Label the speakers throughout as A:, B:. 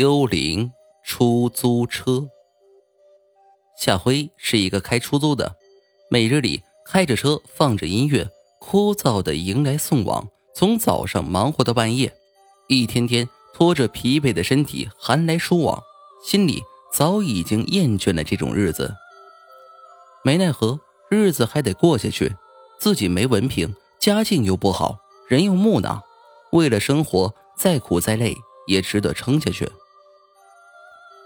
A: 幽灵出租车。夏辉是一个开出租的，每日里开着车，放着音乐，枯燥的迎来送往，从早上忙活到半夜，一天天拖着疲惫的身体寒来暑往，心里早已经厌倦了这种日子。没奈何，日子还得过下去，自己没文凭，家境又不好，人又木讷，为了生活，再苦再累也值得撑下去。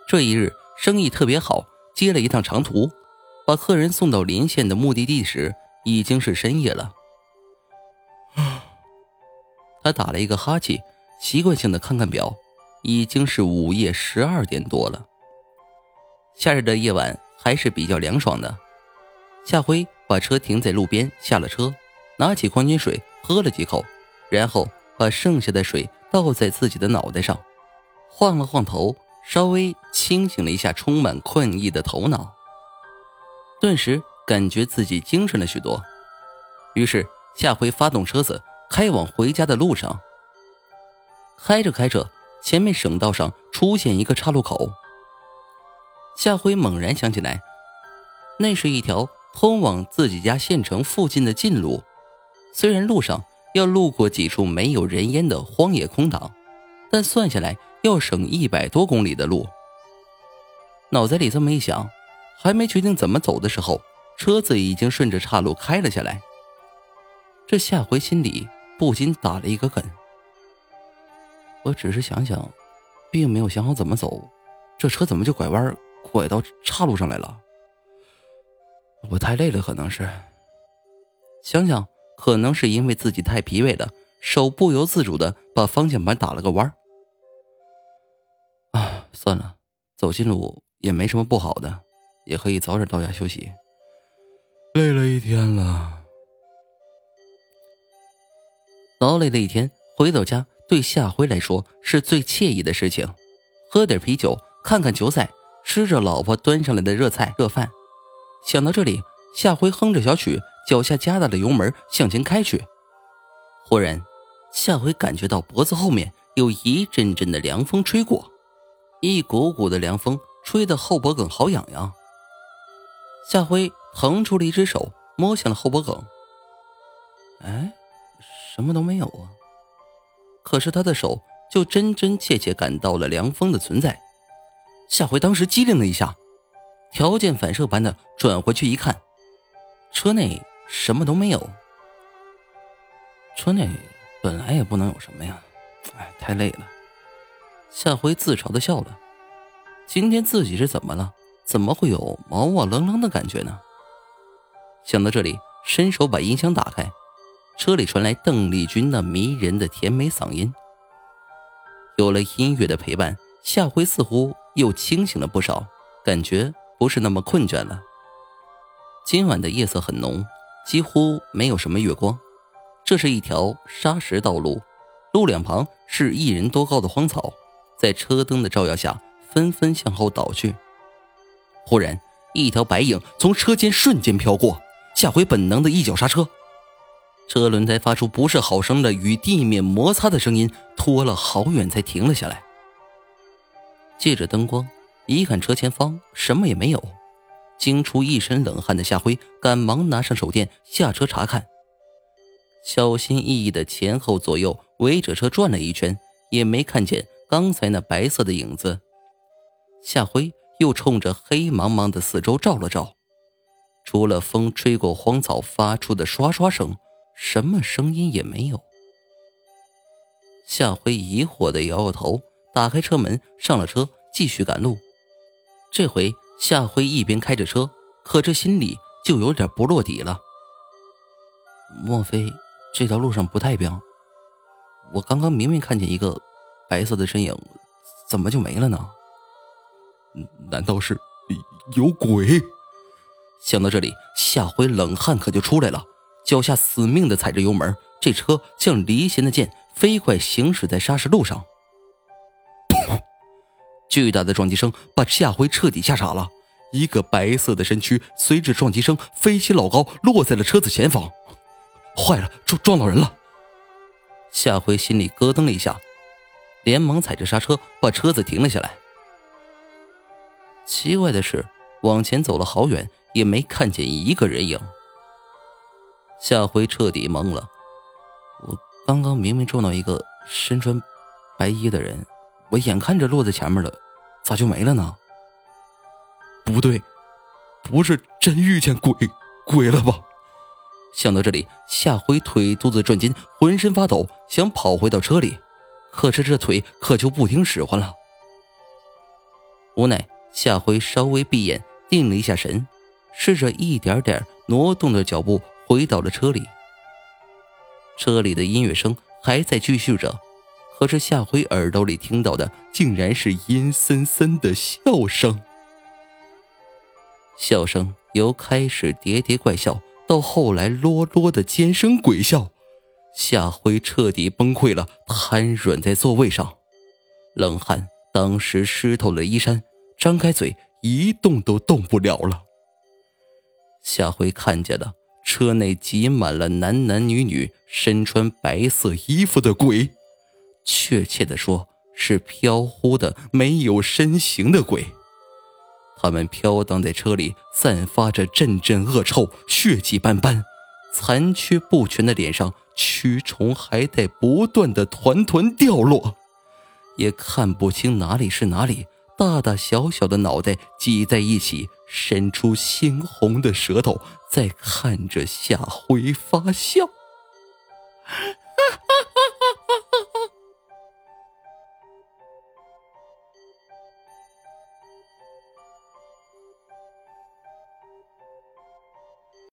A: 这一日生意特别好，接了一趟长途，把客人送到临县的目的地时，已经是深夜了。他打了一个哈欠，习惯性的看看表，已经是午夜十二点多了。夏日的夜晚还是比较凉爽的。夏辉把车停在路边，下了车，拿起矿泉水喝了几口，然后把剩下的水倒在自己的脑袋上，晃了晃头。稍微清醒了一下充满困意的头脑，顿时感觉自己精神了许多。于是夏辉发动车子开往回家的路上。开着开着，前面省道上出现一个岔路口。夏辉猛然想起来，那是一条通往自己家县城附近的近路。虽然路上要路过几处没有人烟的荒野空档，但算下来。要省一百多公里的路，脑袋里这么一想，还没决定怎么走的时候，车子已经顺着岔路开了下来。这下回心里不禁打了一个梗。我只是想想，并没有想好怎么走，这车怎么就拐弯拐到岔路上来了？我太累了，可能是。想想，可能是因为自己太疲惫了，手不由自主的把方向盘打了个弯算了，走近路也没什么不好的，也可以早点到家休息。累了一天了，劳累的一天，回到家对夏辉来说是最惬意的事情。喝点啤酒，看看球赛，吃着老婆端上来的热菜热饭。想到这里，夏辉哼着小曲，脚下加大了油门向前开去。忽然，夏辉感觉到脖子后面有一阵阵的凉风吹过。一股股的凉风吹得后脖梗好痒痒。夏辉腾出了一只手摸向了后脖梗，哎，什么都没有啊。可是他的手就真真切切感到了凉风的存在。夏辉当时机灵了一下，条件反射般的转回去一看，车内什么都没有。车内本来也不能有什么呀，哎，太累了。夏辉自嘲的笑了，今天自己是怎么了？怎么会有毛毛愣愣的感觉呢？想到这里，伸手把音响打开，车里传来邓丽君那迷人的甜美嗓音。有了音乐的陪伴，夏辉似乎又清醒了不少，感觉不是那么困倦了。今晚的夜色很浓，几乎没有什么月光。这是一条砂石道路，路两旁是一人多高的荒草。在车灯的照耀下，纷纷向后倒去。忽然，一条白影从车间瞬间飘过，夏辉本能的一脚刹车，车轮胎发出不是好声的与地面摩擦的声音，拖了好远才停了下来。借着灯光，一看车前方什么也没有，惊出一身冷汗的夏辉赶忙拿上手电下车查看，小心翼翼的前后左右围着车转了一圈，也没看见。刚才那白色的影子，夏辉又冲着黑茫茫的四周照了照，除了风吹过荒草发出的刷刷声，什么声音也没有。夏辉疑惑的摇摇头，打开车门，上了车，继续赶路。这回夏辉一边开着车，可这心里就有点不落底了。莫非这条路上不太平？我刚刚明明看见一个。白色的身影怎么就没了呢？难道是有鬼？想到这里，夏辉冷汗可就出来了，脚下死命的踩着油门，这车像离弦的箭，飞快行驶在砂石路上。巨大的撞击声把夏辉彻底吓傻了，一个白色的身躯随着撞击声飞起老高，落在了车子前方。坏了，撞撞到人了！夏辉心里咯噔了一下。连忙踩着刹车把车子停了下来。奇怪的是，往前走了好远，也没看见一个人影。夏辉彻底懵了，我刚刚明明撞到一个身穿白衣的人，我眼看着落在前面了，咋就没了呢？
B: 不对，不是真遇见鬼鬼了吧？
A: 想到这里，夏辉腿肚子转筋，浑身发抖，想跑回到车里，可是这腿可就不听使唤了。无奈，夏辉稍微闭眼，定了一下神，试着一点点挪动着脚步。回到了车里，车里的音乐声还在继续着，可是夏辉耳朵里听到的竟然是阴森森的笑声。笑声由开始喋喋怪笑，到后来啰啰的尖声鬼笑，夏辉彻底崩溃了，瘫软在座位上，冷汗当时湿透了衣衫，张开嘴一动都动不了了。夏辉看见了。车内挤满了男男女女，身穿白色衣服的鬼，确切的说是飘忽的、没有身形的鬼。他们飘荡在车里，散发着阵阵恶臭，血迹斑斑，残缺不全的脸上蛆虫还在不断的团团掉落，也看不清哪里是哪里。大大小小的脑袋挤在一起，伸出猩红的舌头，在看着夏辉发笑。